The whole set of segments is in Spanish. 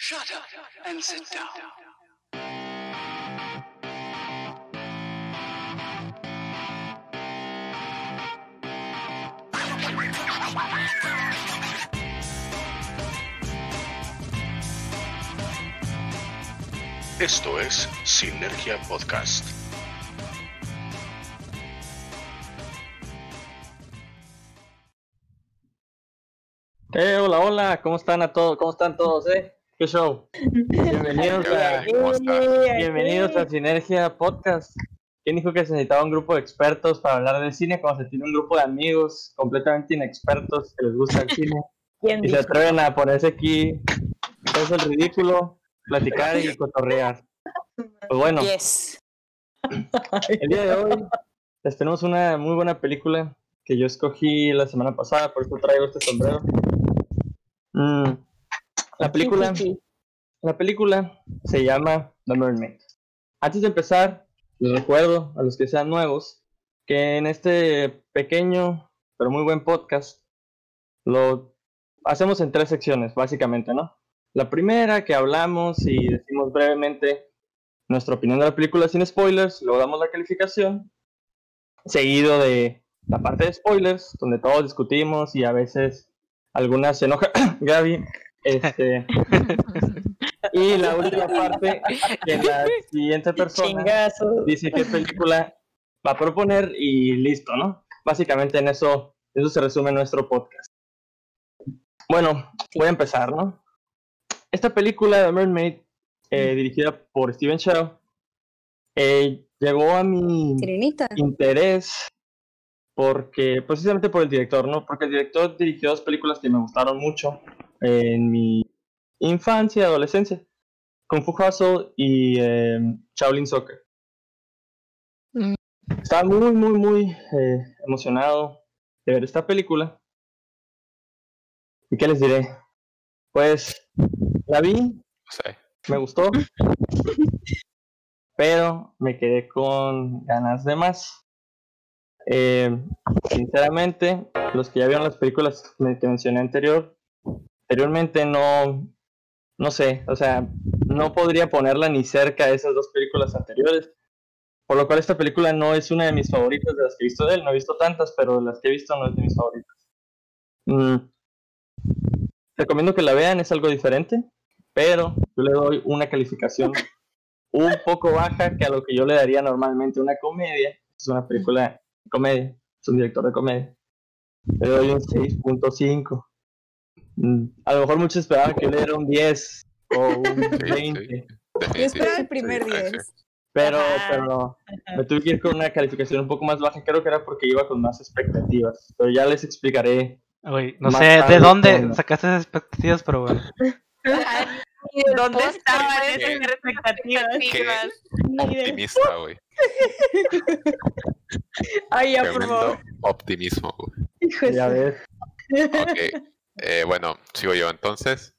Shut up and sit down. Esto es Sinergia Podcast. Eh, hola, hola, ¿cómo están a todos? ¿Cómo están todos, eh? ¿Qué show? Bienvenidos a, bienvenidos a Sinergia Podcast. ¿Quién dijo que se necesitaba un grupo de expertos para hablar de cine cuando se tiene un grupo de amigos completamente inexpertos que les gusta el cine ¿Quién y se atreven a ponerse aquí, hacerse el ridículo, platicar y cotorrear? Pues bueno, Yes. el día de hoy les tenemos una muy buena película que yo escogí la semana pasada, por eso traigo este sombrero. Mm, la película, la película se llama The Mermaid. Antes de empezar, les recuerdo a los que sean nuevos que en este pequeño pero muy buen podcast lo hacemos en tres secciones, básicamente, ¿no? La primera que hablamos y decimos brevemente nuestra opinión de la película sin spoilers, luego damos la calificación, seguido de la parte de spoilers, donde todos discutimos y a veces algunas se enoja Gaby. Este, y la última parte, que la siguiente persona Chingazo. dice qué película va a proponer y listo, ¿no? Básicamente en eso, eso se resume nuestro podcast. Bueno, voy a empezar, ¿no? Esta película de Mermaid, eh, dirigida por Steven Chow, eh, llegó a mi Sirenita. interés porque, precisamente por el director, ¿no? Porque el director dirigió dos películas que me gustaron mucho en mi infancia, adolescencia. Kung Fu Hustle y eh, Shaolin Soccer. Mm. Estaba muy, muy, muy eh, emocionado de ver esta película. ¿Y qué les diré? Pues la vi, me gustó, pero me quedé con ganas de más. Eh, sinceramente, los que ya vieron las películas que mencioné anterior, anteriormente no, no sé, o sea, no podría ponerla ni cerca de esas dos películas anteriores. Por lo cual esta película no es una de mis favoritas de las que he visto de él. No he visto tantas, pero de las que he visto no es de mis favoritas. Mm, Recomiendo que la vean, es algo diferente, pero yo le doy una calificación un poco baja que a lo que yo le daría normalmente una comedia. Es una película de comedia, es un director de comedia. Le doy un 6.5. A lo mejor muchos esperaban que le diera un 10 o un Sí, 20. sí. Yo esperaba el primer sí, sí. 10. Pero, pero me tuve que ir con una calificación un poco más baja. Creo que era porque iba con más expectativas. Pero ya les explicaré. Güey, no sé tarde, de dónde cuando- sacaste esas expectativas, pero bueno. ¿Dónde estaban esas expectativas? Qué optimista, güey. Ay, ya, por favor. optimismo, güey. Ya ves. Ok. Eh, bueno, sigo yo entonces.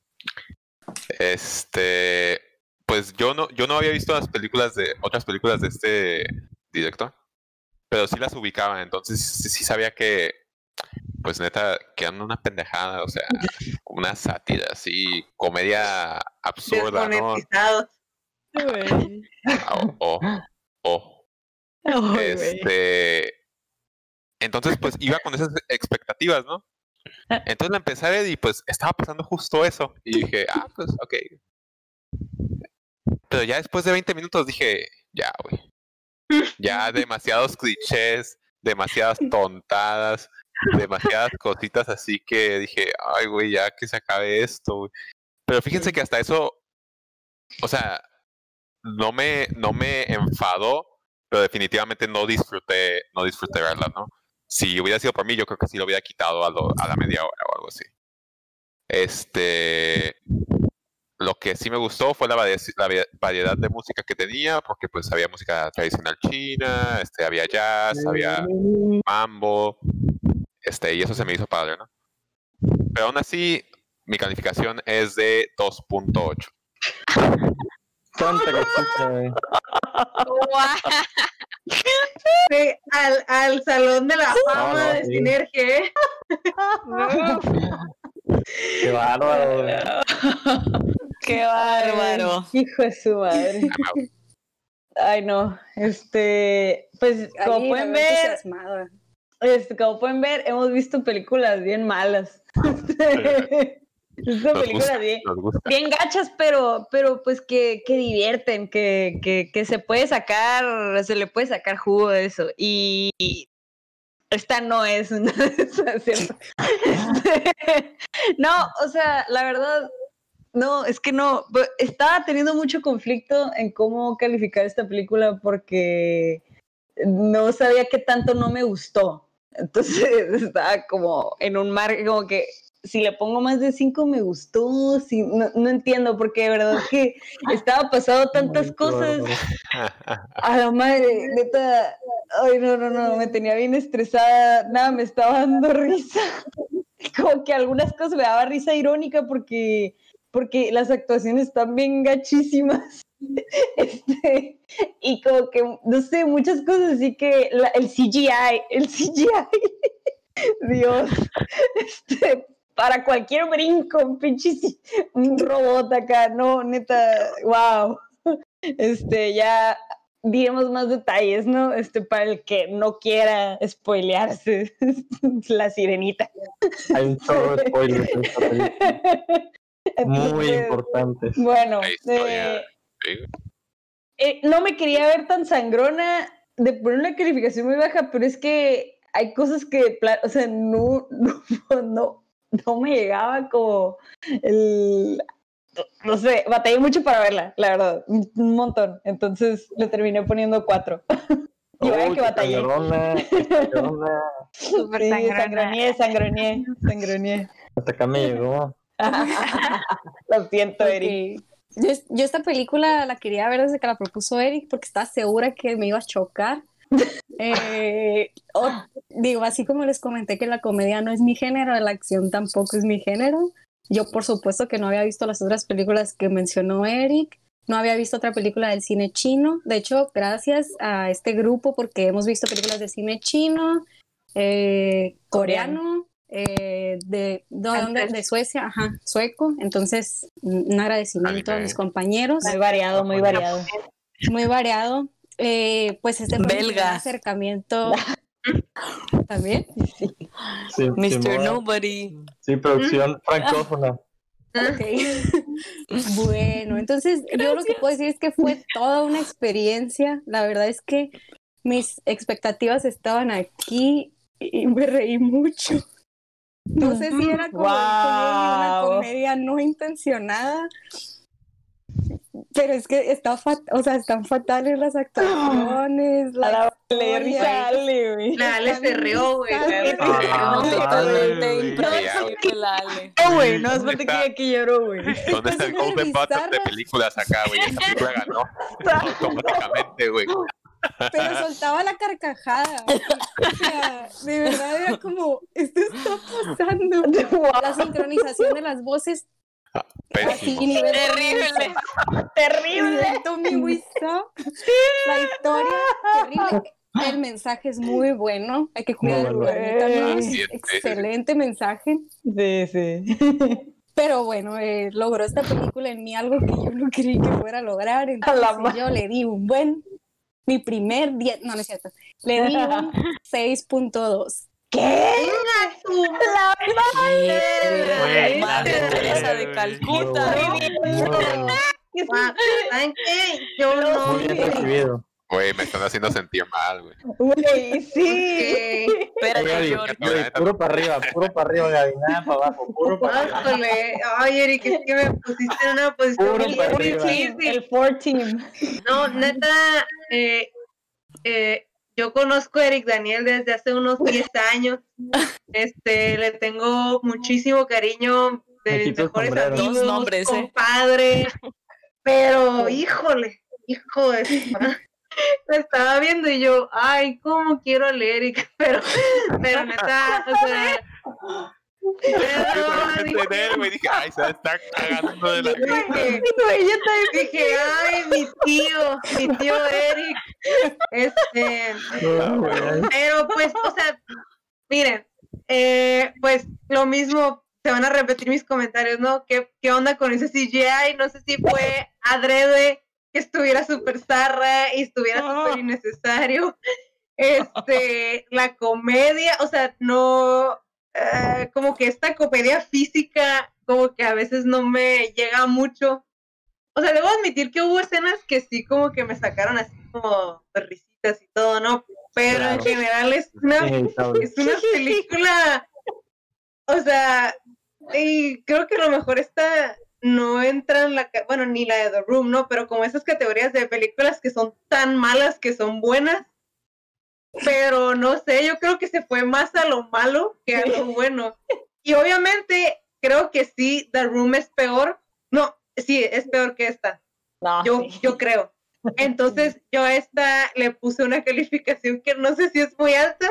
Este. Pues yo no, yo no había visto las películas de. otras películas de este director. Pero sí las ubicaba, entonces sí, sí sabía que. Pues neta, que eran una pendejada, o sea, una sátira, así, comedia absurda, ¿no? Desmonetizados. Güey. O, o, o Ay, güey. Este. Entonces, pues iba con esas expectativas, ¿no? Entonces la empecé a ver y pues estaba pasando justo eso. Y dije, ah, pues, ok. Pero ya después de 20 minutos dije, ya, güey. Ya demasiados clichés, demasiadas tontadas, demasiadas cositas así que dije, ay, güey, ya que se acabe esto. Pero fíjense que hasta eso, o sea, no me, no me enfadó, pero definitivamente no disfruté, no disfruté verla, ¿no? Si hubiera sido por mí, yo creo que sí lo hubiera quitado a, lo- a la media hora o algo así. Este, lo que sí me gustó fue la, la varie- variedad de música que tenía, porque pues había música tradicional china, este, había jazz, había mambo, este, y eso se me hizo padre, ¿no? Pero aún así, mi calificación es de 2.8. Sí, al, al Salón de la Fama no, de sí. Sinergia. ¿eh? Qué bárbaro. Qué bárbaro. Hijo de su madre. Ay, no. Este, pues, como pueden ver, este, como pueden ver, hemos visto películas bien malas. Nos películas gusta, bien, bien gachas, pero, pero pues que, que divierten, que, que, que se puede sacar, se le puede sacar jugo de eso. Y esta no es una de esas, ¿cierto? No, o sea, la verdad, no, es que no, estaba teniendo mucho conflicto en cómo calificar esta película porque no sabía qué tanto no me gustó. Entonces estaba como en un mar, como que si le pongo más de cinco me gustó, si, no, no entiendo, porque de verdad que estaba pasando tantas cosas. A la madre, neta, ay, no, no, no, me tenía bien estresada, nada, me estaba dando risa. Como que algunas cosas me daba risa irónica porque, porque las actuaciones están bien gachísimas. Este, y como que, no sé, muchas cosas así que la- el CGI, el CGI, Dios, este, para cualquier brinco, un pinche, un robot acá, no, neta, wow. Este, ya diremos más detalles, ¿no? Este, para el que no quiera spoilearse, la sirenita. Hay un chorro de spoilers en esta película. Muy Entonces, importantes. Bueno, eh, eh, no me quería ver tan sangrona de poner una calificación muy baja, pero es que hay cosas que, o sea, no, no, no, no me llegaba como el, no sé, batallé mucho para verla, la verdad, un montón. Entonces le terminé poniendo cuatro. Y vaya Uy, que batallé. sangrona, sangrona. Sí, sangrona. sangroneé, sangroneé, sangroneé. Hasta acá me llegó. Lo siento, Eric. Yo, yo esta película la quería ver desde que la propuso Eric porque estaba segura que me iba a chocar. Eh, o- digo, así como les comenté que la comedia no es mi género, la acción tampoco es mi género. Yo, por supuesto, que no había visto las otras películas que mencionó Eric. No había visto otra película del cine chino. De hecho, gracias a este grupo, porque hemos visto películas de cine chino, eh, coreano, eh, de, ¿de, de Suecia, ajá, sueco. Entonces, un agradecimiento a Anime. mis compañeros, Muy variado, muy variado. muy variado. Eh, pues este Belgas. acercamiento también. Sí, Mr. Simón. Nobody. Sí, producción francófona. Ok. bueno, entonces yo lo que puedo decir es que fue toda una experiencia. La verdad es que mis expectativas estaban aquí y me reí mucho. No sé si era como, como una comedia no intencionada, pero es que está fat- o sea, están fatales las actuaciones. La la le dio historia. risa a Ale, güey. La Ale se rió, güey. Ah, totalmente güey. la Ale. No, güey, no, es ¿Dónde parte está? que que lloró, güey. ¿Dónde está el Cosas Golden Button de películas acá, güey? Esta película ganó automáticamente, güey. pero soltaba la carcajada. O sea, de verdad era como, esto está pasando. La sincronización de las voces así, nivel Terrible. Terrible. Tommy Wiseau. La historia, terrible. El mensaje es muy bueno. Hay que cuidar el. Excelente mensaje. Sí, sí. Pero bueno, eh, logró esta película en mí algo que yo no creí que fuera a lograr. Entonces yo le di un buen, mi primer 10, no, no es cierto, le di un 6.2. ¿Qué? Güey, Madre la- Teresa de. Calcuta. ¿Saben qué? Yo no. Muy bien recibido. Güey, me están haciendo sentir mal, güey. Güey, sí. Espérate, puro para arriba, puro para arriba, Gaby, nada para abajo, puro para arriba. Ay, Eric, es que me pusiste en una posición Puro muy para arriba. difícil. El four team. No, neta, eh, eh, yo conozco a Eric Daniel desde hace unos 10 años. Este, le tengo muchísimo cariño de Me mis mejores amigos, Dos nombres, ¿eh? compadre. Pero, híjole, hijo de. Lo estaba viendo y yo, ay, cómo quiero a Eric, pero, pero neta, o sea, Güey, dije, ay, se está cagando de la Dije, dije, ay, mi tío, mi tío Eric. Este, No, pero pues, o sea, miren, eh, pues lo mismo se van a repetir mis comentarios, ¿no? ¿Qué, qué onda con ese CGI? No sé si fue adrede que estuviera súper zarra y estuviera súper innecesario. Este, la comedia, o sea, no, eh, como que esta comedia física, como que a veces no me llega mucho. O sea, debo admitir que hubo escenas que sí como que me sacaron así como risitas y todo, ¿no? Pero en general es una, es una película, o sea, y creo que a lo mejor esta no entra en la, bueno, ni la de The Room, ¿no? Pero como esas categorías de películas que son tan malas que son buenas, pero no sé, yo creo que se fue más a lo malo que a lo bueno. Y obviamente creo que sí, The Room es peor. No, sí, es peor que esta. No, Yo, sí. yo creo. Entonces, yo a esta le puse una calificación que no sé si es muy alta.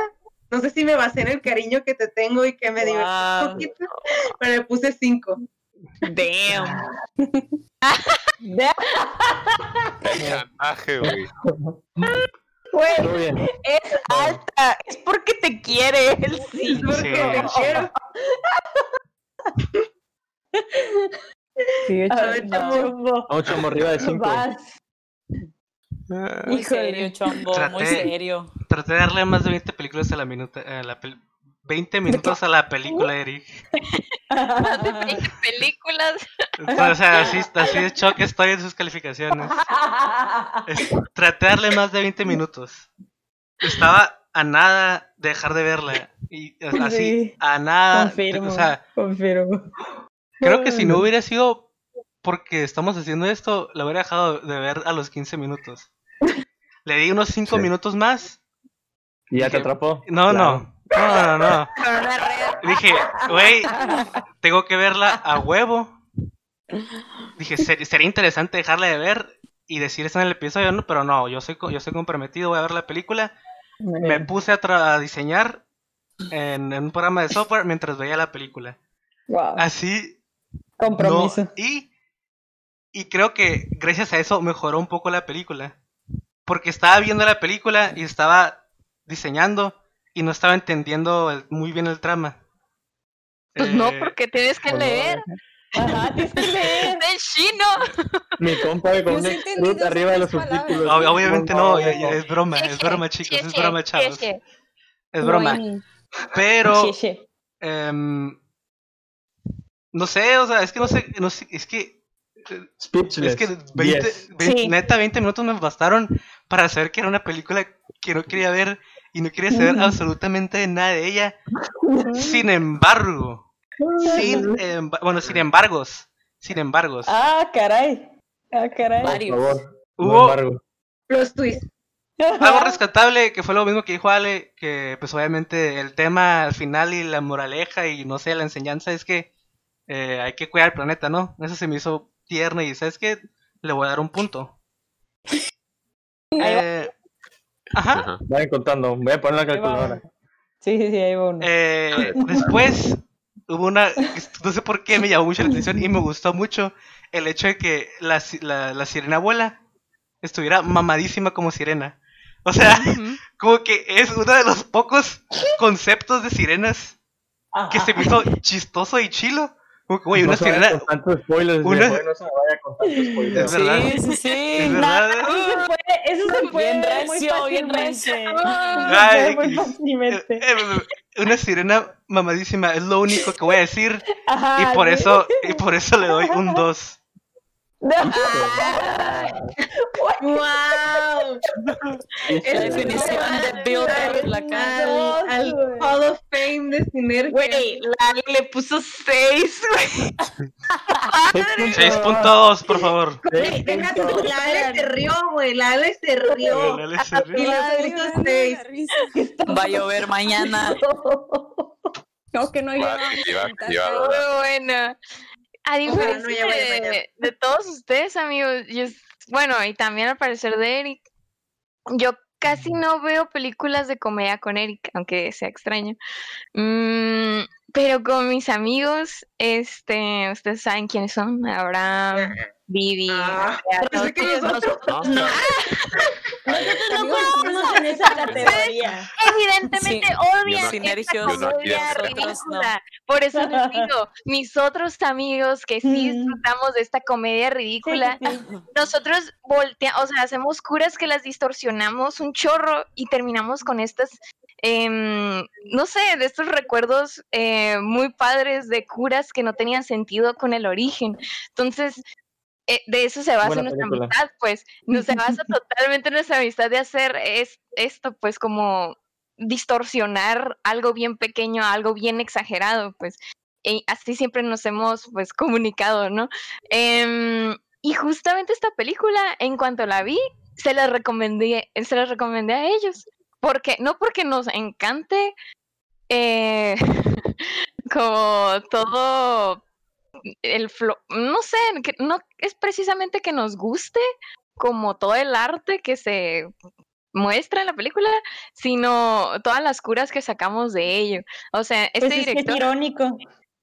No sé si me basé en el cariño que te tengo y que me divertí un Wow. poquito, pero le puse 5. Damn. El chantaje, güey. Güey, es alta, es porque te quiere él sí. Porque Sí. te quiero. Sí, ver, no. chamo, arriba de 5. Vas. Muy Híjole. serio, chombo, muy Traté- serio. Traté de darle más de 20 películas a la minuta, a la pel- 20 minutos a la película, Eric. Más de 20 películas. O sea, así, así de choque estoy en sus calificaciones. Es- traté de darle más de 20 minutos. Estaba a nada de dejar de verla. Y así, Sí. a nada. Confirmo. O sea, confirmo. creo que si no hubiera sido porque estamos haciendo esto, la hubiera dejado de ver a los 15 minutos. Le di unos 5 Sí. minutos más. ¿Y ya te atrapó? No, Claro. no. No, no, no. Dije, güey, tengo que verla a huevo. Dije, "Ser- sería interesante dejarla de ver y decir eso en el episodio, ¿no? pero no, yo soy, yo soy comprometido, voy a ver la película. Me puse a, tra- a diseñar en, en un programa de software mientras veía la película. Wow. Así, Compromiso. no. Y, y creo que gracias a eso mejoró un poco la película. Porque estaba viendo la película y estaba diseñando y no estaba entendiendo el- muy bien el trama. Pues no, Eh, porque tienes que leer. Ajá, tienes que leer. En chino. Mi compa con Yo un sí entendí scrut dos arriba de los subtítulos. ob- obviamente no, ya- ya no. es broma, es broma chicos, es broma chavos. cheche. Es broma. Pero, sí, sí. em, no sé, o sea, es que no sé, no sé, es que Speechless. Es que 20, Yes. 20 Sí. neta, 20 minutos me bastaron para saber que era una película que no quería ver y no quería saber absolutamente nada de ella. Sin embargo, sin, emba- bueno, sin embargos, sin embargos, Ah, caray. Ah, caray. Por Varios. favor. Hubo-. Los twists. algo rescatable que fue lo mismo que dijo Ale, que pues obviamente el tema al final y la moraleja y no sé, la enseñanza es que eh, hay que cuidar el planeta, ¿no? Eso se me hizo tierno y ¿sabes qué? Le voy a dar un punto. Eh, ajá. Vayan contando. Voy a poner la calculadora. Sí, sí, sí, ahí va uno. Eh, después hubo una, no sé por qué me llamó mucho la atención y me gustó mucho el hecho de que la, la, la sirena abuela estuviera mamadísima como sirena. O sea, como que es uno de los pocos conceptos de sirenas que se me hizo chistoso y chilo. Güey, una no se vaya sirena, con tantos spoilers. una- viejo, No se me vaya con tantos spoilers. Es verdad. Sí, sí, es sí. verdad. Eso se fue, eso se Bien bien. Ay, muy fácilmente. Eh, eh, Una sirena mamadísima es lo único que voy a decir Ajá, y por sí. eso y por eso le doy un 2. ¡Wow! La definición de build up, la cara. Al. Hall of Fame de Sinergia. Güey, la le puso 6, güey. 6.2, por favor. Güey, deja tú, la Ale se rió, güey. La Ale se rió. El Ale se rió. Y le puso me da seis. risa. Va a llover mañana. No, que no va. Muy buena. A diferencia no, de, de todos ustedes, amigos, yo bueno, y también al parecer de Eric, yo casi no veo películas de comedia con Eric, aunque sea extraño. Mm, pero con mis amigos, este, ustedes saben quiénes son, Abraham, Vivi, Ah, pensé que nosotros- No, Nosotros no coincidimos en esa categoría. evidentemente Sí, odian esta comedia no. ridícula. Por eso les digo, mis otros amigos que sí Mm. disfrutamos de esta comedia ridícula, nosotros volteamos, o sea, hacemos curas que las distorsionamos un chorro y terminamos con estas, em, no sé, de estos recuerdos eh, muy padres de curas que no tenían sentido con el origen. Entonces, eh, de eso se basa Buena nuestra película. amistad, pues, no se basa totalmente nuestra amistad de hacer es, esto, pues, como distorsionar algo bien pequeño, algo bien exagerado, pues, y así siempre nos hemos, pues, comunicado, ¿no? Em, y justamente esta película, en cuanto la vi, se la recomendé, se la recomendé a ellos, porque, no porque nos encante, eh, como todo el flo- no sé, que no es precisamente que nos guste como todo el arte que se muestra en la película, sino todas las curas que sacamos de ello. O sea, este Pues es que es director, irónico.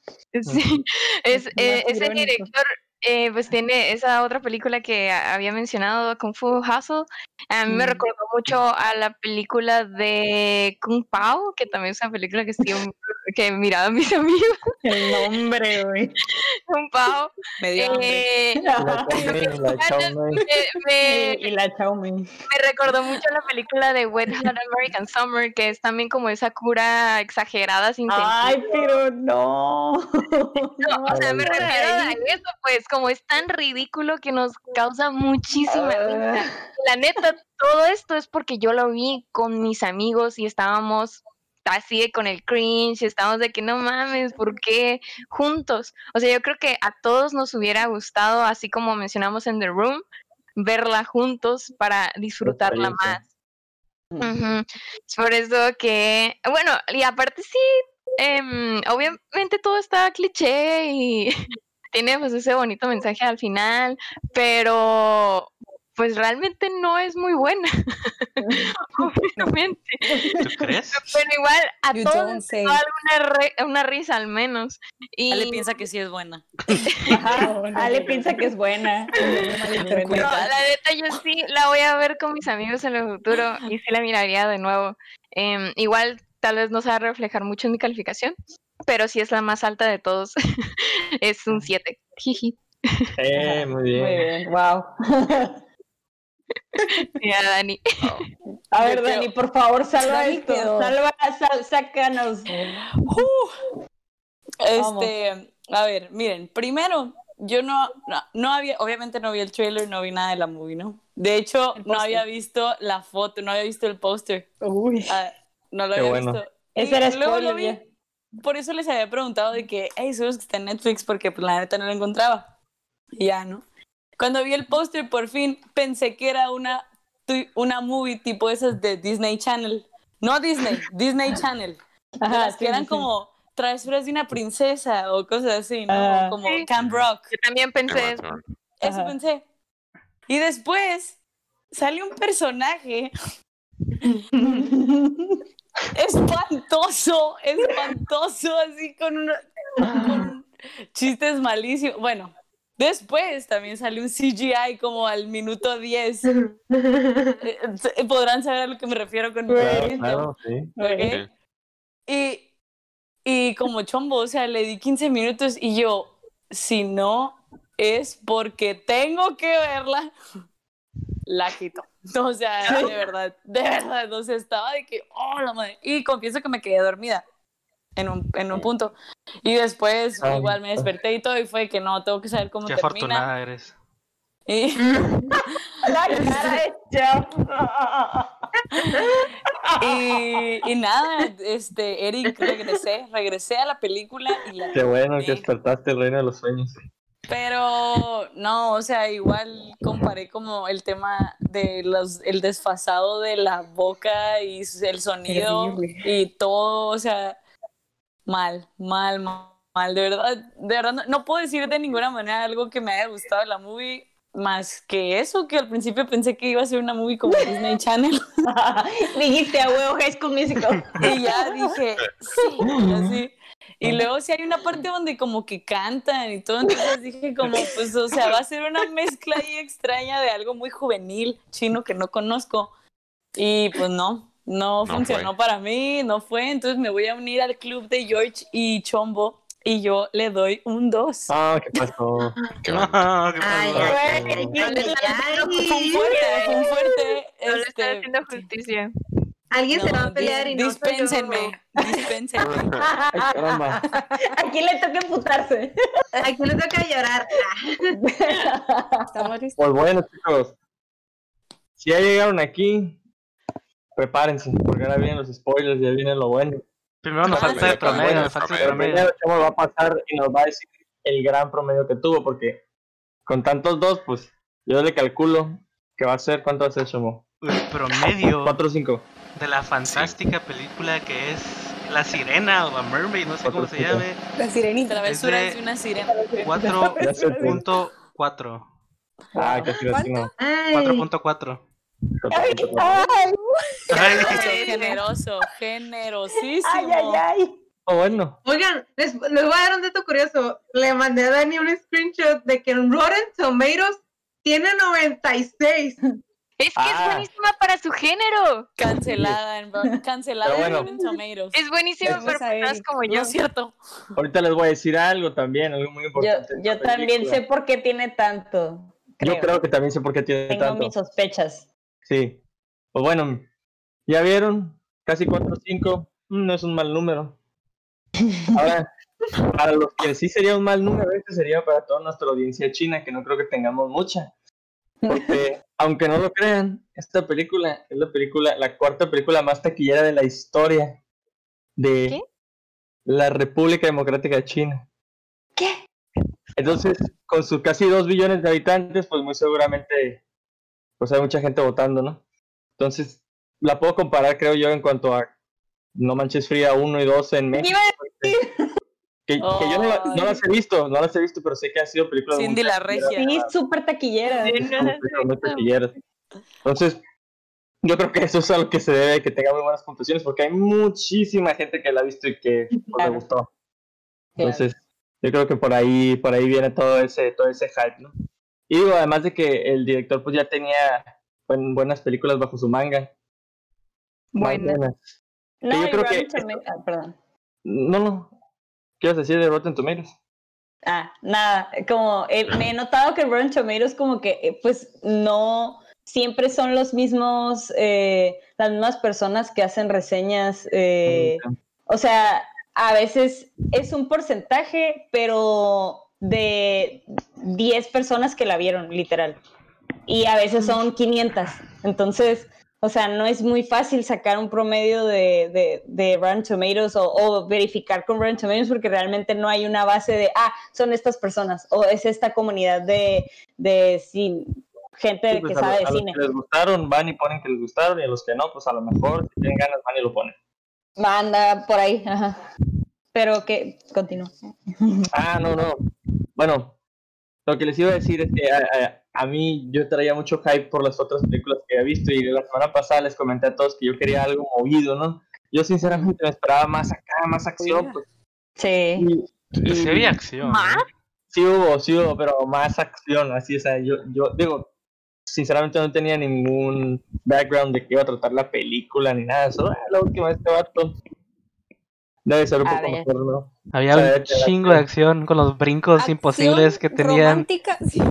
sí, es, es eh, ese irónico. director eh, pues tiene esa otra película que a- había mencionado, Kung Fu Hustle. A mí me Mm. recordó mucho a la película de Kung Pao, que también es una película que, estoy- que miraba a mis amigos. El nombre, güey. Kung Pao. Me dio. Eh, Mein, la Chow me- me, Y, y recordó mucho la película de Wet Hot American Summer, que es también como esa cura exagerada sin Ay, sentido. pero no. No, o sea, me refiero a eso, pues, como es tan ridículo que nos causa muchísima risa. Ah, La neta, todo esto es porque yo lo vi con mis amigos y estábamos así de con el cringe, estábamos de que no mames, ¿por qué juntos? O sea, yo creo que a todos nos hubiera gustado, así como mencionamos en The Room, verla juntos para disfrutarla más. Ujú. Es por eso que, bueno, y aparte sí, em, obviamente todo está cliché y tiene pues ese bonito mensaje al final, pero pues realmente no es muy buena. Obviamente. ¿Tú crees? Pero igual a You todos dio alguna re- una risa al menos. Y Ale piensa que sí es buena. Ajá, Ale piensa que es buena. no, la neta yo sí la voy a ver con mis amigos en el futuro y sí la miraría de nuevo. Em, igual tal vez no se va a reflejar mucho en mi calificación, pero sí es la más alta de todos. es un 7. Jiji. Eh, muy bien. Muy bien, wow. Mira, Dani. A ver, Dani, por favor, salva Dani esto. quedó. Salva, sal- sácanos. Este, a ver, miren, primero, yo no, no, no había, obviamente no vi el trailer, no vi nada de la movie, ¿no? De hecho, no había visto la foto, no había visto el póster. Uy. Ah, no lo Qué había bueno. visto. Ese Y era luego lo spoiler vi, ya. Por eso les había preguntado de que, hey, seguro que está en Netflix, porque pues, la neta no lo encontraba. Y ya, ¿no? Cuando vi el póster, por fin pensé que era una, una movie tipo esas de Disney Channel. No Disney, Disney Channel. Ajá, las sí, que eran sí, como travesuras de una princesa o cosas así, ¿no? Ah. como Sí. Camp Rock. Yo también pensé eso. Eso Ajá. pensé. Y después sale un personaje espantoso, espantoso, así con, una- con chistes malísimos. Bueno, después también salió un CGI como al minuto 10. Eh, eh, Podrán saber a lo que me refiero con Claro, claro, sí. Y, y como chombo, o sea, le di 15 minutos y yo, si no es porque tengo que verla, la quito. O sea, de verdad, de verdad, entonces estaba de que, oh, la madre. Y confieso que me quedé dormida en un, en un punto. Y después Ay, igual me desperté y todo y fue que no, tengo que saber cómo Qué termina. afortunada eres. Y, La cara de y, y nada, este, Eric, regresé, regresé a la película y la Qué bueno que despertaste el reino de los sueños. Pero no, o sea, igual comparé como el tema de los, el desfasado de la boca y el sonido Terrible. y todo, o sea, mal, mal, mal, mal, de verdad, de verdad, no, no puedo decir de ninguna manera algo que me haya gustado de la movie, más que eso, que al principio pensé que iba a ser una movie como Disney Channel, Dijiste a huevo High School Musical. y ya dije, sí, así. Y luego sí hay una parte donde como que cantan y todo, entonces dije como, pues, o sea, va a ser una mezcla ahí extraña de algo muy juvenil, chino que no conozco. Y pues no, no, No funcionó fue. para mí, no fue, entonces me voy a unir al club de George y Chombo y yo le doy un 2. Ah, ¿qué pasó? Qué. Ah, ¿qué Ay, pasó? le están haciendo Fue un fuerte, fue un fuerte. No le están este, haciendo justicia. Alguien se va a pelear y no dispénsenme, dispénsenme. Ay, caramba. ¿A quién le toca emputarse? Aquí le toca llorar. Estamos listos. Pues bueno, chicos. Si ya llegaron aquí, prepárense, porque ahora vienen los spoilers, ya viene lo bueno. Primero nos Ah, falta sí, promedio, nos falta Pero promedio. va a pasar y nos va a decir el gran promedio que tuvo, porque con tantos dos, pues yo le calculo que va a ser, ¿cuánto va a ser, Chomo? El promedio ¿Cuatro o cinco? De la fantástica película que es La Sirena o La Mermaid, no sé cómo se llame. La sirenita. Travesuras Es de- de una sirena. 4.4. Ah, casi ¿Cuánto? latino. Ay, 4.4. Ay, Ay, Generoso, generosísimo. ay, ay, ay. Oh, bueno. Oigan, les, les voy a dar un dato curioso. Le mandé a Dani un screenshot de que en Rotten Tomatoes tiene 96. Es que Ah. es buenísima para su género. Cancelada en cancelada en bueno. Rotten Tomatoes. Es buenísima para personas como yo. cierto. Ahorita les voy a decir algo también, algo muy importante. yo también sé por qué tiene tanto. Yo creo que también sé por qué tiene Tengo tanto. mis sospechas. Sí. Pues bueno, ya vieron, casi 4 o 5, no es un mal número. Ahora, para los que sí sería un mal número, este sería para toda nuestra audiencia china, que no creo que tengamos mucha. Porque, aunque no lo crean, esta película es la película, la cuarta película más taquillera de la historia de ¿Qué? la República Democrática de China. ¿Qué? Entonces, con sus casi 2 billones de habitantes, pues muy seguramente pues hay mucha gente votando, ¿no? Entonces, la puedo comparar, creo yo, en cuanto a No Manches Fría 1 y 2 en México. porque- Que, que yo no, la- no las he visto, no las he visto, pero sé que han sido películas Cindy la regia. Sí, súper taquillera. taquilleras. Entonces, yo creo que eso es a lo que se debe que tenga muy buenas puntuaciones, porque hay muchísima gente que la ha visto y que no le gustó. Entonces, yo creo que por ahí, por ahí viene todo ese, todo ese hype, ¿no? Y digo, además de que el director pues ya tenía buen- buenas películas bajo su manga. Buenas. No, yo creo que ah, perdón. No, no. ¿Qué ibas a decir de Rotten Tomatoes? Ah, nada, como eh, me he notado que Rotten Tomatoes como que eh, pues no siempre son los mismos, eh, las mismas personas que hacen reseñas, eh, o sea, a veces es un porcentaje, pero de 10 personas que la vieron, literal. Y a veces son 500. Entonces, o sea, no es muy fácil sacar un promedio de, de, de Rotten Tomatoes o, o verificar con Rotten Tomatoes porque realmente no hay una base de, ah, son estas personas o es esta comunidad de, de cin- gente Sí, pues, que sabe los- de a los cine. que les gustaron van y ponen que les gustaron y a los que no, pues a lo mejor si tienen ganas van y lo ponen. Anda por ahí, ajá. Pero que continúa. Ah, no, no. Bueno, lo que les iba a decir es que a, a- a mí yo traía mucho hype por las otras películas que había visto y la semana pasada les comenté a todos que yo quería algo movido, ¿no? Yo sinceramente me esperaba más acá, más acción, pues. Sí. Y, Sí, había acción. ¿Más? Sí hubo, sí hubo, pero más acción, así, o sea, yo, yo digo, sinceramente no tenía ningún background de que iba a tratar la película ni nada eso. Ah, la última vez este vato debe ser un A poco mejor, ¿no? Había O sea, un chingo de acción con los brincos Acción imposibles que tenían. Romántica. sí.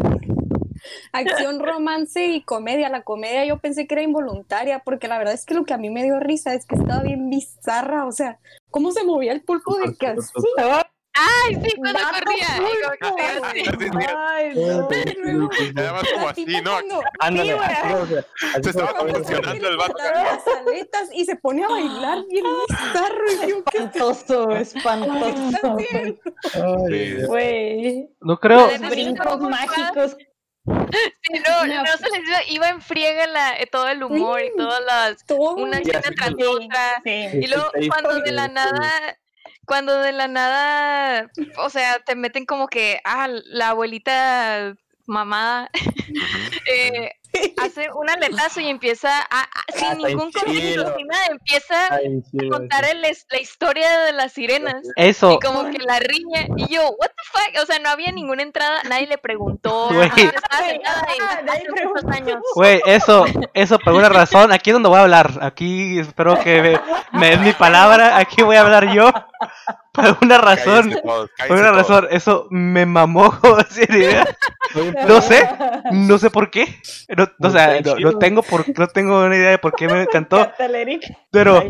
Acción, romance y comedia. La comedia yo pensé que era involuntaria, porque la verdad es que lo que a mí me dio risa es que estaba bien bizarra. O sea, cómo se movía el pulpo de que así. Ay, sí, cuando corría. mira, Ay, no. Además como así, ¿no? Ándale, Se estaba convulsionando el vato. las aletas y se pone a bailar bien bizarro. Y yo, ¿qué Espantoso, espantoso. Güey. No creo. Brincos mágicos. Sí, no, No. no se les iba, iba en friega la, eh, todo el humor y todas las Todo. una así tras otra. Sí. Y luego Sí, cuando de sí, la nada, cuando de la nada, o sea, te meten como que, ah, la abuelita mamada, eh, hace un aletazo y empieza a, a- sin ningún chido. sin nada, empieza Ay, sí, a contar el es- la historia de las sirenas. Eso, Y como que la riña, y yo, what the fuck, o sea, no había ninguna entrada, nadie le preguntó, Güey. eso, eso por una razón. Aquí es donde voy a hablar. Aquí espero que me, me des mi palabra. Aquí voy a hablar yo. Por una razón. Todos, Por cállense una todos. razón. Eso me mamó. idea. No sé, no sé por qué. No, o sea, no, no tengo por, no tengo una idea de por qué me encantó. Pero,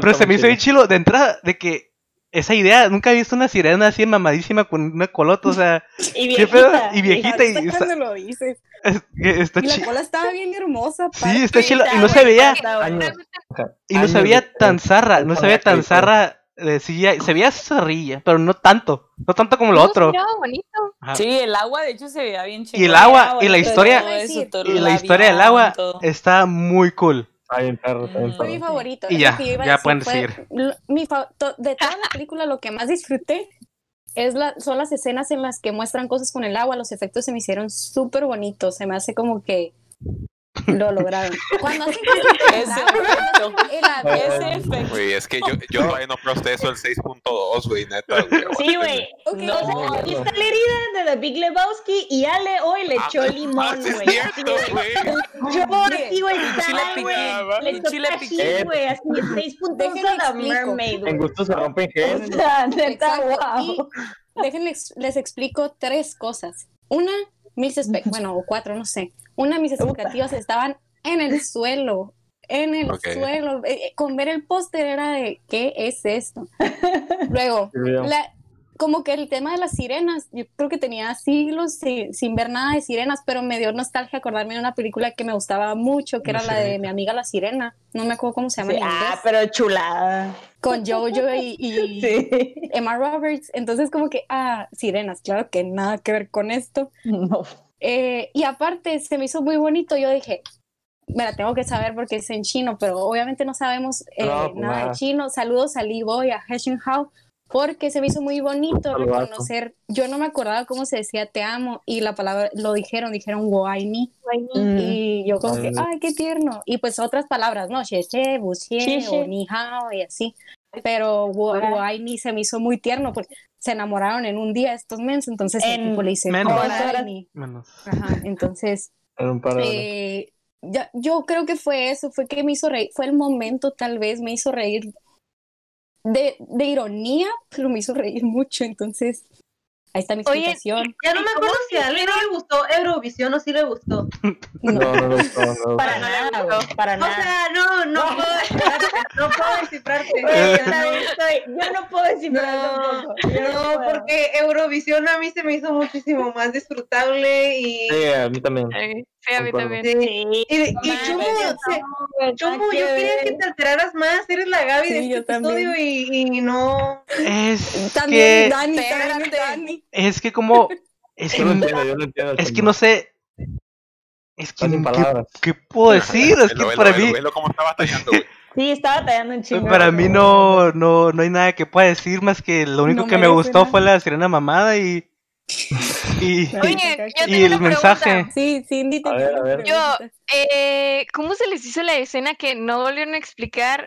pero se me hizo bien chilo de entrada de que esa idea, nunca he visto una sirena así mamadísima con una colota, o sea, Y qué pedo, viejita. y viejita y está, lo dices. es- que está Y la cola estaba bien hermosa. Sí, está Sí, chilo y no se veía y no se veía tan zarra, no se veía tan zarra de CGI, se veía zarrilla, pero no tanto, no tanto como lo No, otro. bonito. Sí, el agua de hecho se veía bien Y el agua y la historia eso, todo y la historia del agua está muy cool. Perro, Mm. Fue mi favorito. Y es ya, ya decir, pueden fue lo- mi to- de toda la película, lo que más disfruté es la, son las escenas en las que muestran cosas con el agua. Los efectos se me hicieron súper bonitos. Se me hace como que lo lograron. Cuando hacen el Ese efecto. Ese. Güey, es que yo, yo todavía no proceso el 6.2, güey, neta, güey. Sí, güey. No, O sea, aquí está la herida de The Big Lebowski y Ale hoy le echó Ah, limón, sí es güey. güey. güey. Yo así, güey, piquín, Le echó chile tajín, piquín. güey, así, seis puntos Déjenme a la explico. mermaid, En gusto se rompen O géneros. sea, neta, wow. Déjenles, les explico tres cosas. Una, mis espe- bueno, o cuatro, no sé. Una, mis expectativas estaban en el suelo. En el suelo. Eh, eh, Con ver el póster era de, ¿qué es esto? Luego, la- como que el tema de las sirenas, yo creo que tenía siglos sin, sin ver nada de sirenas, pero me dio nostalgia acordarme de una película que me gustaba mucho, que era la de mi amiga la sirena. No me acuerdo cómo se llama Sí, ah, pero chulada. Con Jojo y, y Sí. Emma Roberts. Entonces, como que, ah, sirenas, claro que nada que ver con esto. No. Eh, y aparte, se me hizo muy bonito. Yo dije, me la tengo que saber porque es en chino, pero obviamente no sabemos eh, No, pues nada de chino. Saludos a Lee Boy, a Heshin Hao, porque se me hizo muy bonito Saludazo. reconocer. Yo no me acordaba cómo se decía te amo y la palabra lo dijeron, dijeron woaini. Mm. Y yo como que, Ay. qué tierno. Y pues otras palabras, ¿no? Xie, buxie, Xie. o ni hao y así. Pero Ora. woaini se me hizo muy tierno porque se enamoraron en un día estos mens, entonces el tipo le dice, menos. Ajá, entonces En un par de horas. eh, ya- yo creo que fue eso, fue que me hizo reír, fue el momento tal vez, me hizo reír de, de ironía, pero me hizo reír mucho, entonces ahí está mi Oye, explicación. Ya no me acuerdo si a Ale no le gustó Eurovisión o sí le gustó. No, no, no, no, no. Para nada, para O nada. sea, no, no puedo descifrarte. No puedo descifrarte. Yo no puedo descifrar No, porque Eurovisión a mí se me hizo muchísimo más disfrutable y... Sí, a mí también. Sí, a mí también. Sí. Y, y Chumo, yo quería que te alteraras más. Eres la Gaby de Sí, yo este episodio y, y no... Es También que, Dani, también. Dani. es que como, es que, Yo lo entiendo, yo lo entiendo. es que no sé, es que, sin ¿qué, palabras. qué puedo decir? Es que Velo, para velo, mí, velo cómo está batallando, güey. Sí, estaba tallando un chingo. para mí no, no, no hay nada que pueda decir más que lo único No que me gustó nada. fue la sirena mamada y, y, Oye, yo y tengo el una mensaje. pregunta. Sí, Cindy, te A ver, quiero a ver. Yo, eh, ¿cómo se les hizo la escena que no volvieron a explicar?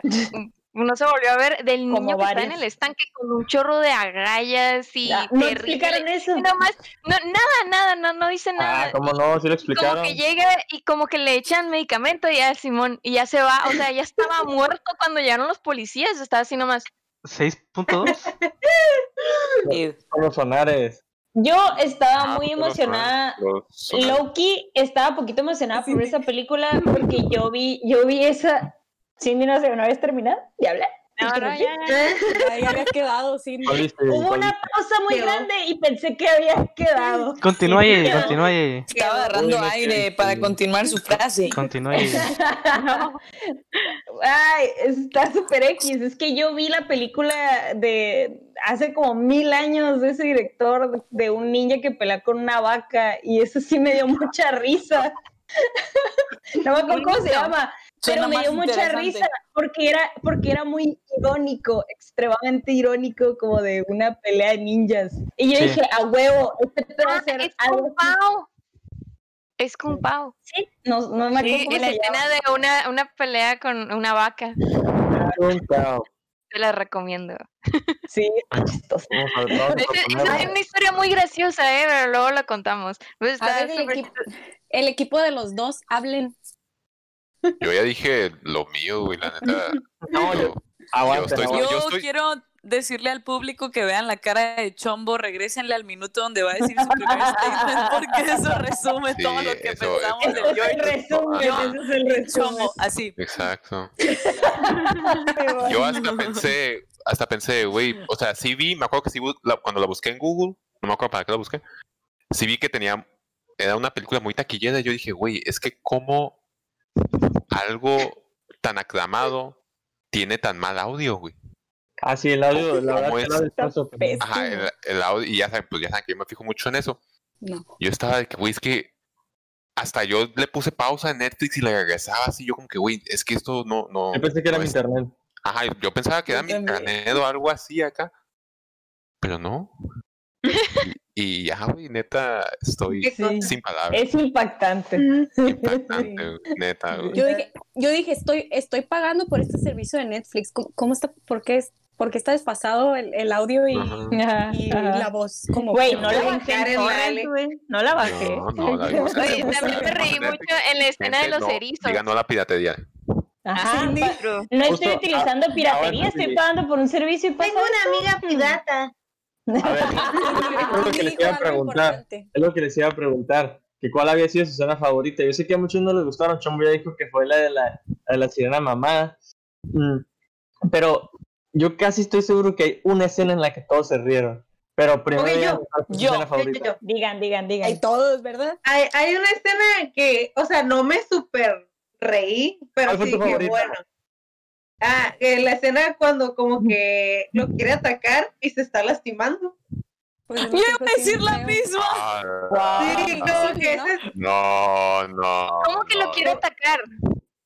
No se volvió a ver del Como niño que está en el estanque con un chorro de agallas y Ya, No explicaron eso. Y nomás, no, nada, nada, no, no dice nada. Ah, ¿cómo no? Sí lo como explicaron. que llega y como que le echan medicamento y ya Simón y ya se va, o sea, ya estaba muerto cuando llegaron los policías, estaba así nomás. 6.2. Sí. Con los sonares. Yo estaba Ah, muy emocionada. los. Loki estaba poquito emocionada por esa película porque yo vi, yo vi esa. Cindy no sé, ¿no habías terminado de hablar? No, no, ya. Ahí había quedado, Cindy. ¿Cuál viste? Hubo ¿Cuál una pausa muy Quedó. grande y pensé que había quedado. Continúa continúa ahí, Estaba agarrando Uy, no aire para continuar su frase. continúa ahí. Ay, está súper X. Es que yo vi la película de hace como mil años de ese director de un ninja que pelea con una vaca y eso sí me dio mucha risa. No me acuerdo cómo se llama, pero me dio mucha risa porque era, porque era muy irónico, extremadamente irónico, como de una pelea de ninjas. Y yo Sí. dije, a huevo, este puede Ah, ser es algo Kung Pao. Es Kung Pao. Sí, no, no me acuerdo Sí, cómo en la llama. escena de una, una pelea con una vaca. Un caos. Te la recomiendo. Sí, chistoso. Vamos a- vamos a Esa, es una historia muy graciosa, ¿eh? Pero luego la contamos. Pues A ver, el equipo, el equipo de los dos, hablen. Yo ya dije lo mío, güey, la neta. No, yo- yo- Aguanta, estoy- aguanta. Yo estoy- quiero decirle al público que vean la cara de Chombo, regrésenle al minuto donde va a decir su primer statement porque eso resume Sí, todo lo que eso- pensamos eso- de Ese es yo el y resumen, yo ese es el resumen. Chombo, así. Exacto. Yo hasta pensé, hasta pensé, güey, o sea, sí vi, me acuerdo que sí, la- cuando la busqué en Google, no me acuerdo para qué la busqué, sí vi que tenía, era una película muy taquillera, y yo dije, güey, es que cómo algo tan aclamado tiene tan mal audio, güey. Ah, sí, el audio, la verdad, ¿Cómo el es? audio está súper- Ajá, el, el audio, y ya saben, pues ya saben que yo me fijo mucho en eso. No. Yo estaba de que, güey, es que hasta yo le puse pausa en Netflix y le regresaba así, yo como que, güey, es que esto no, no. Yo pensé que era mi es- internet. Ajá, yo pensaba que Yo era mi internet o algo así acá. Pero no. Y, ya, güey, neta, estoy Sí. sin palabras. Es impactante. Impactante, neta, güey. Yo dije, yo dije, estoy, estoy pagando por este servicio de Netflix. ¿Cómo, cómo está? ¿Por qué, es- por qué está desfasado el, el audio y, Ajá. Ajá, y ajá. la voz? Como Güey, no la bajé güey. No la bajé. No, no, la vimos en Oye, Netflix, también me reí mucho en la escena de los no, erizos. Digan no la piratería. Ajá, no estoy utilizando ah, piratería, estoy pagando por un servicio y Tengo una amiga pirata. A ver, es lo que les iba a preguntar. Es lo que les iba a preguntar. Que cuál había sido su escena favorita. Yo sé que a muchos no les gustaron. Chombo ya dijo que fue la de la, la de la sirena mamada. Mm, Pero yo casi estoy seguro que hay una escena en la que todos se rieron. Pero primero Ok, digan yo. Yo. escena Yo, favorita. yo, yo. Digan, digan, digan. Hay todos, ¿verdad? Hay, hay una escena que, o sea, no me super reí, pero ¿Cuál fue sí que bueno. Ah, que la escena cuando como que lo quiere atacar y se está lastimando. Pues Yo iba a decir la misma. Ah, Sí, no. como que ¿no? ese es- No, no. ¿Cómo que lo quiere no. atacar?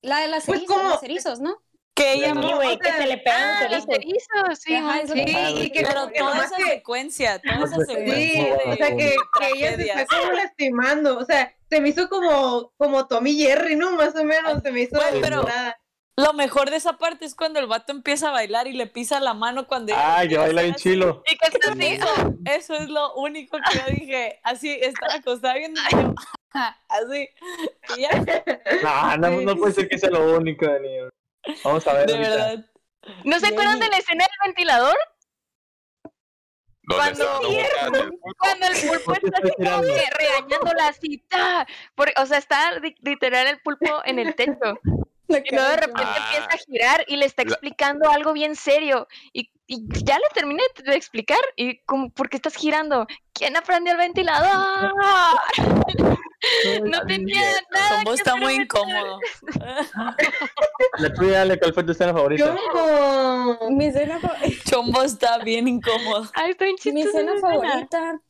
La de las Pues, erizos, los erizos, ¿no? Que ella no. güey, que se le pegan Ah, los los erizos. sí. Ajá, Sí, que- y que Pero que toda esa que- secuencia, toda esa Sí, secuencia. Sí, o bueno. sea, que, que ella se está como lastimando. O sea, se me hizo como, como Tommy Jerry, ¿no? Más o menos, se me hizo pero- nada. Lo mejor de esa parte es cuando el vato empieza a bailar y le pisa la mano cuando que quiere baila bien chilo. Y que está así. Eso, es lo único que yo dije. Así, estaba acostada viendo así. Y ya, No, no, no puede ser que sea lo único, Daniel. Vamos a ver. de ahorita. verdad. ¿No se acuerdan de la escena del ventilador? ¿Dónde Cuando- la del pulpo? Cuando el pulpo ¿Por qué está así como tirando? que regañándola así, ¡ta! Por- o sea, está li- literal el pulpo en el techo. Y luego de repente Ah. empieza a girar y le está La- explicando algo bien serio. Y, y ya le terminé de explicar. Y como, ¿por qué estás girando? ¿Quién aprendió el ventilador? no tenía nada. Tombo que está muy incómodo. La tuya, Ale, ¿cuál fue tu escena favorita? Yo, Mi escena, fa- Chombo está bien incómodo. Ay, está bien mi escena. favorita,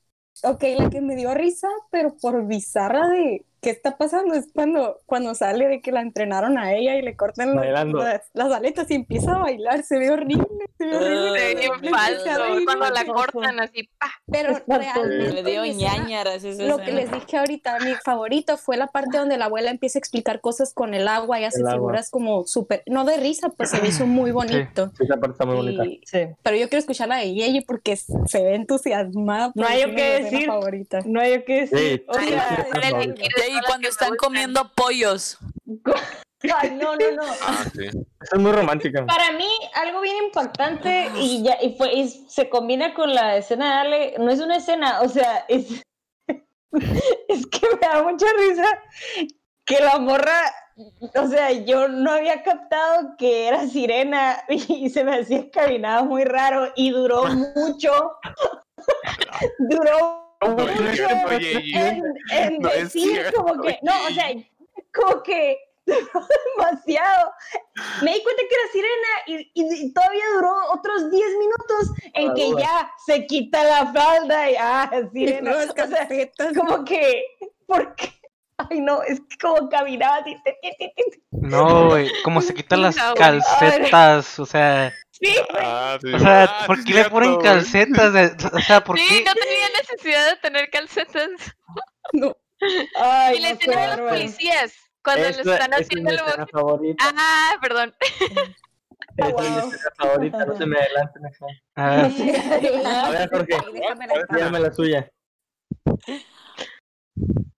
ok, la que me dio risa, pero por bizarra de qué está pasando es cuando, cuando sale de que la entrenaron a ella y le cortan las, Bailando. las, las aletas y empieza a bailar, se ve horrible, se ve horrible. Me a falso. Cuando la cortan así, ¡pa! Pero realmente Le dio ñañaras esa Lo que les dije ahorita, mi favorito fue la parte donde la abuela empieza a explicar cosas con el agua y hace El agua. figuras como súper, no de risa, pues se me hizo muy bonito. Sí, esa parte está muy bonita. Sí. pero yo quiero escuchar la de Yeye porque se ve entusiasmada. No hay yo escena decir. favorita. No hay que decir. Sí, O sí, sea, y cuando están gustan. comiendo pollos. ay, no, no, no. Ah, sí. Esa es muy romántica. Para mí, algo bien impactante y ya y fue y se combina con la escena de Ale, no es una escena, o sea, es es que me da mucha risa que la morra, o sea, yo no había captado que era sirena y se me hacía caminaba muy raro y duró mucho. duró En, en No decir como que, no, o sea, como que duró demasiado. Me di cuenta que era sirena y, y- y todavía duró otros 10 minutos en que ya se quita la falda y ah, sirena. O sea, como que, porque, ay no, es que como caminaba así. No, güey, como se quitan las calcetas, o sea, sí, güey. Ah, sí. o sea, Ah, ¿por sí qué le ponen calcetas? De- o sea, ¿por Sí, qué? no tenía necesidad de tener calcetas. No. Ay, Y la no, escena de los policías, cuando le están es haciendo mi el favorita. Ah, perdón. Esa es mi wow. escena favorita, no se me adelanten. ajá. A ver, A ver, Jorge, dígame la suya.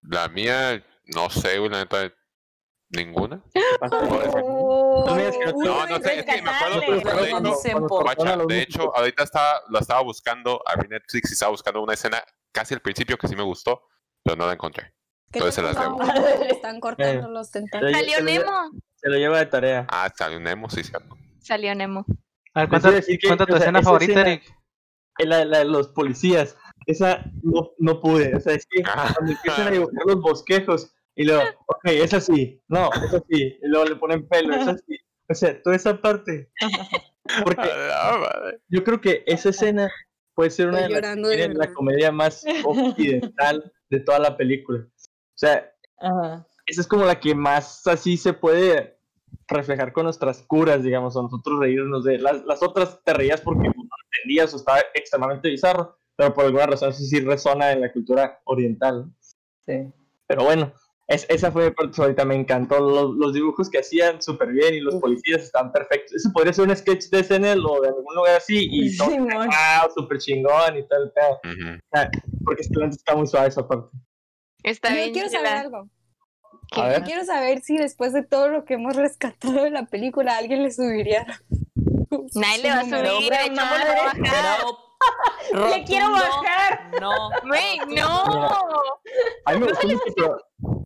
La mía, no sé, güey, la neta, ninguna. Oh, No no sé, es que me acuerdo, de hecho, Se cuando empor- cortaron Guacha, a los de hecho, ahorita estaba, la estaba buscando, abrí Netflix y estaba buscando una escena casi al principio que sí me gustó, pero no la encontré. ¿Qué Entonces se las debo. Le están cortando Eh. los Se tentáculos. lo- Salió se lo lle- Nemo. Se lo lleva de tarea. Ah, salió Nemo, sí, cierto. Salió Nemo. a ver, Les cuenta, iba a cuenta tu escena favorita, Eric. La, la de los policías. Esa no, no pude. O sea, es que Ah. cuando empiezan a dibujar los bosquejos y luego, ok, es así. No, es así. Y luego le ponen pelo, es así. O sea, toda esa parte. Porque yo creo que esa escena puede ser una de las la comedia más occidental de toda la película. O sea, Ajá. esa es como la que más así se puede reflejar con nuestras curas, digamos, a nosotros reírnos de las, las otras te reías porque no entendías o estaba extremadamente bizarro, pero por alguna razón eso sí resona en la cultura oriental. ¿no? Sí. Pero bueno, es, esa fue mi parte favorita, me encantó los, los dibujos que hacían súper bien y los policías estaban perfectos. Eso podría ser un sketch de SNL o de algún lugar así y todo, Simón. wow, súper chingón y tal, pedo. Ujú. porque es que la neta está muy suave esa parte. Está Yo bien. quiero saber algo. A ver. Quiero saber si después de todo lo que hemos rescatado de la película, alguien le subiría. Nadie le va a subir, a bajar. Le quiero bajar. No. Rotundo. no. A mí me gustó mucho, pero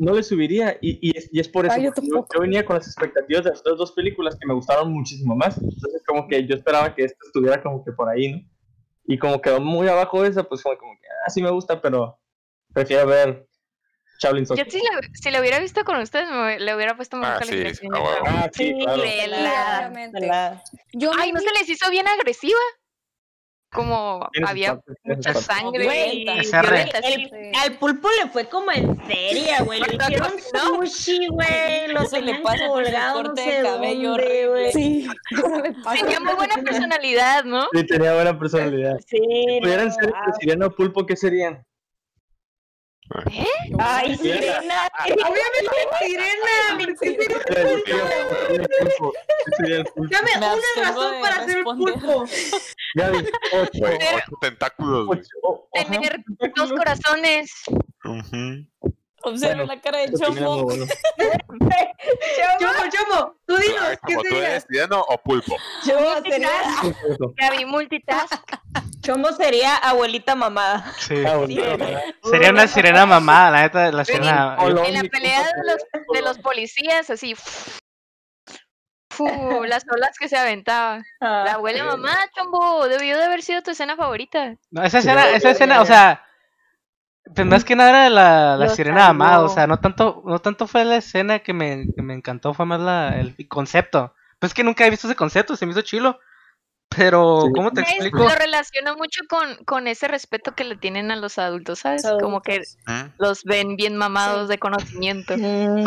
no le subiría. Y, y, es, y es por eso. Ay, yo yo, venía con las expectativas de las otras dos películas que me gustaron muchísimo más. Entonces, como que yo esperaba que esta estuviera como que por ahí, ¿no? Y como quedó muy abajo esa, pues como, como que, ah, sí me gusta, pero prefiero ver Shaolin Yo si lo, si lo hubiera visto con ustedes, me, le hubiera puesto mejor Ah, sí. Ah, sí, claro. ¿verdad? Yo Ay, ¿no se les hizo bien agresiva? Como había mucha sangre Güey, y. El- al pulpo le fue como en seria, güey. Le hicieron no. sushi, güey. Lo Eso le tenían pasa colgado, corte no de sé cabello dónde, horrible. güey. Sí. Tenía muy buena personalidad, ¿no? Sí, tenía buena personalidad. Sí, Si pudieran no, ser ah, sirena o pulpo, ¿qué serían? Ay, sirena. Obviamente sirena. ¿por qué sirena? Yo sería el pulpo. Yo sería el pulpo. Dame Me una razón para hacer pulpo. Ocho. Ocho tentáculos, güey. Tener dos corazones. Observa Bueno, la cara de Chombo. bueno. Chomo, Chomo, tú dinos, ¿qué como tú eres o pulpo. Chomo sería. Gaby multitask. Chomo sería abuelita mamada. Sí. Ah, bueno. Sería una sirena mamada, la neta, la sirena. En la pelea de los, de los policías, así. fu, las olas que se aventaba. La abuela mamá, chombo, debió de haber sido tu escena favorita. No, esa escena, esa escena, o sea, pues más que nada era la, la sirena amada, o salvó. sea, no tanto, no tanto fue la escena que me, que me encantó, fue más la, el concepto. Pues es que nunca he visto ese concepto, se me hizo chilo. Pero, Sí. ¿cómo te explico? Lo relaciono mucho con, con ese respeto que le tienen a los adultos, ¿sabes? Como que los ven bien mamados de conocimiento. Mm.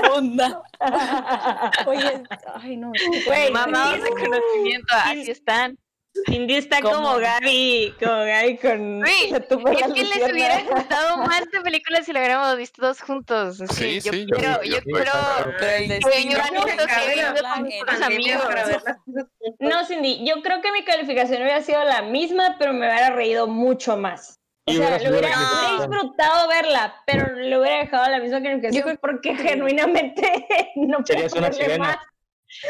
Profunda. Oye, ay no. Güey, Mamados de conocimiento, así están. Cindy está ¿Cómo? como Gaby, como Gaby con la Es que les hubiera gustado más esta película si la hubiéramos visto dos juntos. Sí, que yo sí, quiero, yo yo quiero. No, Cindy, yo creo que mi calificación hubiera sido la misma, pero me hubiera reído mucho más. O Y sea, sido hubiera, disfrutado verla, pero le hubiera dejado la misma calificación porque genuinamente no puedo Serías una más.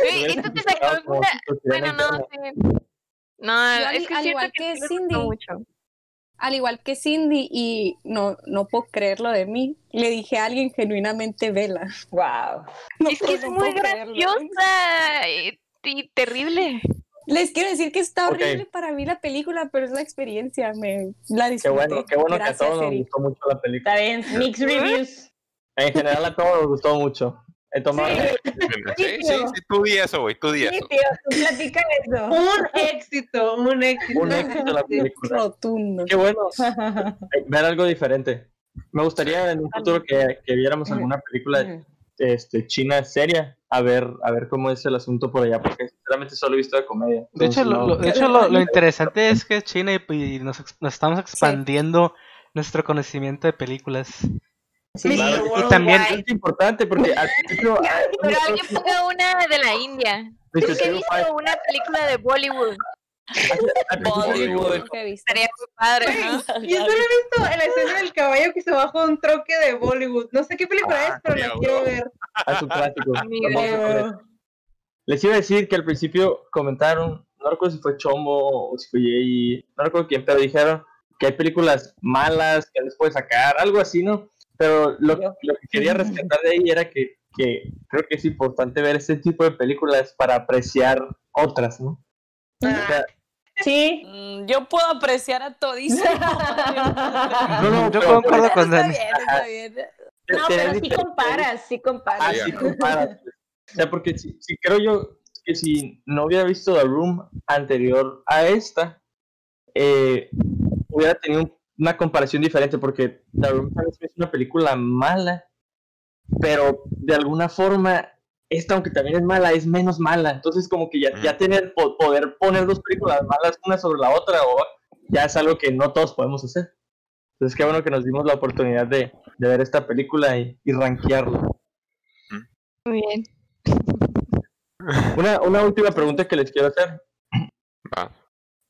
Te sacó Como una... Bueno, no, sí. No, Yo al- es que al igual que, Cindy. gustó mucho. Al igual que Cindy, y no, no puedo creerlo de mí, le dije a alguien genuinamente vela. Wow. No Es que es no muy graciosa y, y terrible. Les quiero decir que está horrible para mí la película, pero es la experiencia, me la Qué disfruté. bueno, qué bueno que a todos nos gustó mucho la película. Está bien, mixed reviews. En general a todos nos gustó mucho. He tomado Sí, sí, sí, tú di eso, güey, tú di Sí, eso. tío, tú platica eso. Un éxito, un éxito. un éxito la película. Rotundo. Qué bueno eh, ver algo diferente. Me gustaría en un futuro que, que viéramos alguna película este, china seria, a ver, a ver cómo es el asunto por allá, porque sinceramente solo he visto de comedia. De hecho, lo, no- lo- de hecho lo, lo interesante es que China y, y nos, ex- nos estamos expandiendo nuestro conocimiento de películas. Claro, Y también, es importante porque al principio, ah, Pero alguien ponga una de la India. Mr. Nunca he 05, visto una película de Bollywood. Bollywood. Estaría muy padre, ¿no? Yo solo he visto la escena del caballo que se bajó de un troque de Bollywood. No sé qué película Ah, es, pero la quiero bro. ver. a su eso. Les iba a decir que al principio comentaron, no recuerdo si fue Chombo o si fue Jay, no recuerdo quién, pero dijeron que hay películas malas que les puede sacar, algo así, ¿no? Pero lo, lo que quería rescatar de ahí era que, que creo que es importante ver este tipo de películas para apreciar otras, ¿no? O sea, Sí. Mm, Yo puedo apreciar a todísimo. no, no, yo concuerdo con Está Dani. bien, está bien. No, pero sí comparas, sí Ah, comparas. sí, comparas, pues. O sea, porque si, si creo yo que si no hubiera visto The Room anterior a esta, eh, hubiera tenido un- una comparación diferente, porque The Room tal vez es una película mala, pero de alguna forma, esta, aunque también es mala, es menos mala. Entonces, como que ya, ya tener, po- poder poner dos películas malas una sobre la otra, o ya es algo que no todos podemos hacer. Entonces, qué bueno que nos dimos la oportunidad de, de ver esta película y, y rankearla. Muy bien. Una, una última pregunta que les quiero hacer.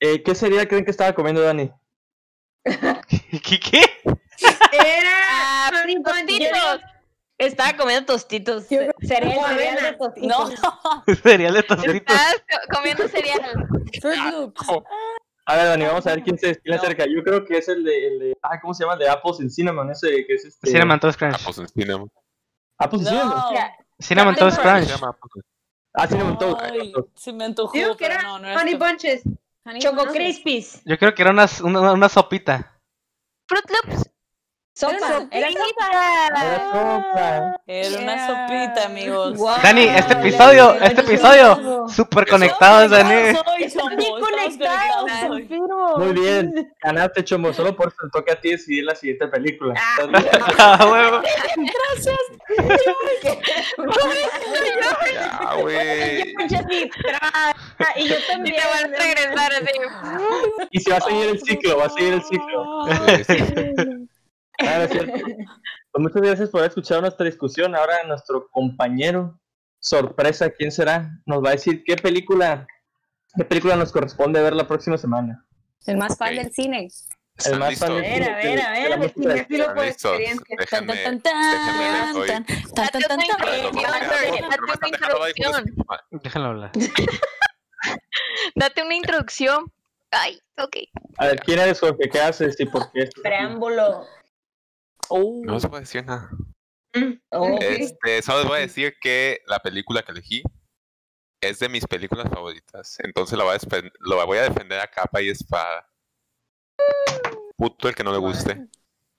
Eh, ¿Qué sería creen que estaba comiendo Dani? ¿Qué? qué? Era Ah, tostitos. Estaba comiendo tostitos. Cereal, cereal de tostitos. No, Cereal de tostitos. Estás co- comiendo cereal. Loops. A ver, Dani, vamos a ver quién se quién le No. acerca. Yo creo que es el de, el de ah, ¿cómo se llama? El de Apples and Cinnamon, ese que es este. Cinnamon Toast Ah, Crunch. pues en Cinnamon. Apples and Cinnamon. no. Cinnamon Cinnamon Toast Crunch. Crunch. Se llama, Ah, Cinnamon Toast. Ay, se me antojó, Digo que era no, no Honey. Bunches. Choco. Crispies. Yo creo que era una, una, una sopita. Fruit Loops. Sopa. Era Era sopa. Era una Yeah. sopita, amigos. Wow. Dani, este episodio, este Dani, episodio, súper conectados, Dani. Soy, chombo, Bien conectados, conectados. Muy bien. Ganaste, Chomo. Solo por eso te toca a ti decidir la siguiente película. Ah, huevo. Ya, güey. Ah, Y yo Y también. te van a regresar así. y si va a seguir el ciclo, va a seguir el ciclo. Claro, es cierto. Pues muchas gracias por haber escuchado nuestra discusión. Ahora nuestro compañero, sorpresa, ¿quién será? Nos va a decir qué película, qué película nos corresponde ver la próxima semana. El más fan del cine. El ¿Están más fan del A ver, cine a ver, a ver, de- cinéfilo por experiencia. Tan, tan, tan, tan, tan, tan, tan. Déjenlo hablar. Date una introducción. Ay, ok. A ver, ¿quién eres Jorge? ¿Qué haces y por qué? Preámbulo. Oh. No se puede decir nada. Oh. Este, solo les voy a decir que la película que elegí es de mis películas favoritas. Entonces la voy a, lo voy a defender a capa y espada. Puto el que no le guste.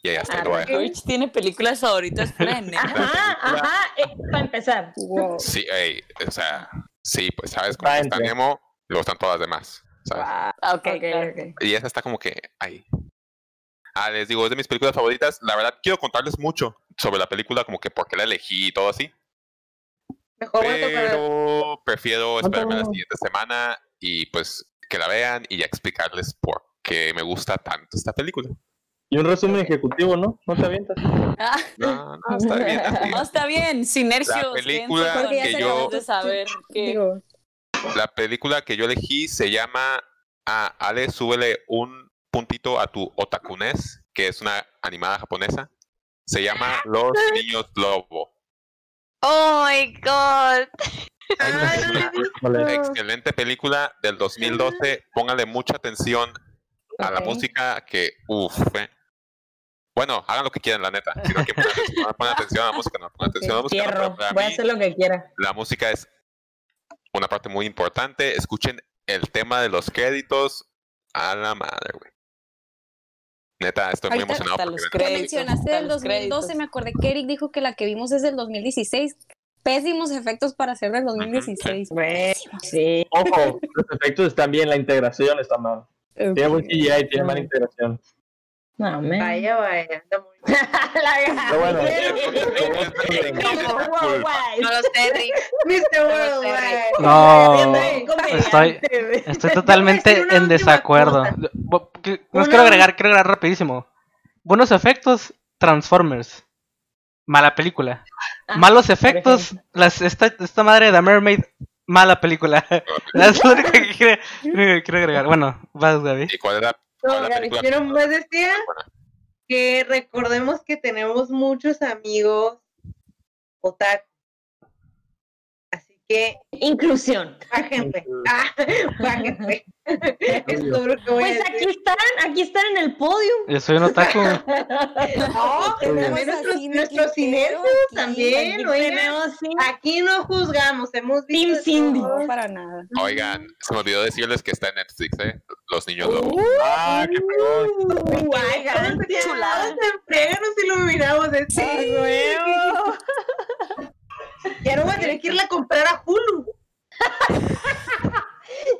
Y ahí hasta lo voy a dejar. George tiene películas favoritas fuera de. Ajá, ajá. eh, para empezar. Wow. Sí, ey, o sea, sí, pues sabes cómo está. Nemo, luego están todas las demás. ¿sabes? Ah, ok, Ok, claro. ok. Y esa está como que ahí. Ah, les digo, es de mis películas favoritas. La verdad, quiero contarles mucho sobre la película, como que por qué la elegí y todo así. Mejor. Pero prefiero esperarme la siguiente semana y pues que la vean y ya explicarles por qué me gusta tanto esta película. Y un resumen ejecutivo, ¿no? ¿No te avientas? Ah, No, no, está bien así. no, está bien. Sinergios. La película que yo- de saber que... Digo, La película que yo elegí se llama. Ah, Ale, súbele un puntito a tu Otakunes, que es una animada japonesa. Se llama Los Niños Lobo. Oh my god. Excelente película del 2012. Póngale mucha atención a la música que, uff, Bueno, hagan lo que quieran, la neta. Si no quieren poner atención, no ponen atención a la música, no ponen atención a la música. no, Voy a hacer lo que quiera. la música es una parte muy importante. Escuchen el tema de los créditos a la madre, güey. Neta, estoy muy Ahorita emocionado hasta los créditos, mencionaste hasta del los 2012, créditos. me acordé que Eric dijo que la que vimos es del 2016. Pésimos efectos para ser del 2016. Sí. Ojo, los efectos están bien, la integración está mal. Tiene buen CGI y tiene mala integración. No, me. Vaya, vaya. anda muy bien. Pero bueno, No lo sé, Rick. Mr. Worldwide. No, estoy, estoy totalmente en desacuerdo. Nos Una quiero agregar, quiero agregar rapidísimo. Buenos efectos, Transformers. Mala película. Ah, Malos efectos, las, esta, esta madre de The Mermaid, mala película. es lo único que quiero, que quiero agregar. Bueno, vas, Gaby. ¿Y cuál era, No, la decía que recordemos que tenemos muchos amigos otaku. Que, Inclusión. bájense. Ah, bájense. Es todo lo que voy Pues a aquí decir. están, aquí están en el podio. Yo soy un otaku. No, también nuestros, nuestros aquí, también, Aquí oigan. tenemos sí. Aquí no juzgamos, hemos visto. Team Cindy. todo. No, para nada. Oigan, se me olvidó decirles que está en Netflix, ¿eh? Los niños lobo. Ah, qué fregón. Uh, Ay, elegante, qué chulada. chuladas en friega nos iluminamos de Sí, esto. Ya no voy a tener que irla a comprar a Hulu.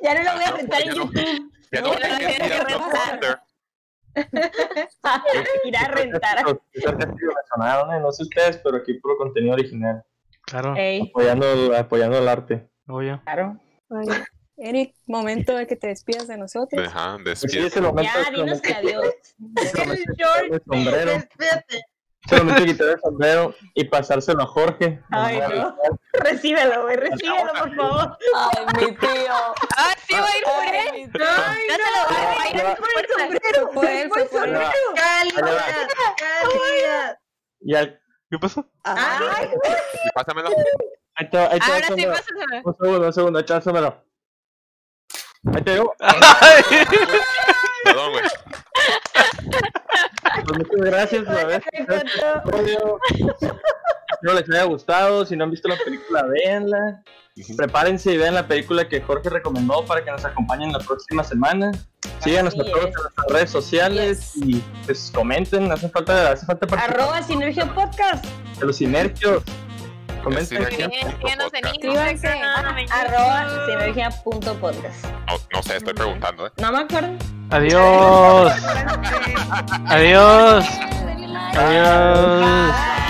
Ya no lo voy a rentar en ya no. YouTube. Ya no No, tienes ya que ir no a quiero Blockbuster. Ir a rentar. ¿eh? No sé ustedes, pero aquí puro contenido original. Claro, Apoyando, apoyando el arte. obvio. claro. Eric, momento de que te despidas de nosotros. Ajá. Ya, dinos que adiós. sombrero. Despídete. El de quitar el sombrero y pasárselo a Jorge. Ay, no. Recíbelo, güey, recíbelo, por favor. Ay, mi tío. Ah, sí, va a ir por él. Ay, tío. Ay, Dáselo, va a ir no. por fuerza. sombrero. Por. Ahí va. Calidad, calidad. Y al... ¿Qué pasó? Ay, Y pásamelo. Ahí te, ahí te va Ahora sí, sombrero. pásaselo. Un segundo, un segundo, échaselo. Ahí te digo. Perdón, güey. Pues muchas gracias por haber escuchado este episodio. Espero les haya gustado. Si no han visto la película, véanla. Prepárense y vean la película que Jorge recomendó para que nos acompañen la próxima semana. Síganos a todos en nuestras redes sociales y pues comenten. Hace falta, hace falta Arroba Sinergia Podcast. de los sinergios. Comenten. En Arroba sinergia.podcast. No, no sé, estoy preguntando, ¿eh? No me acuerdo. Adiós. Adiós. Adiós.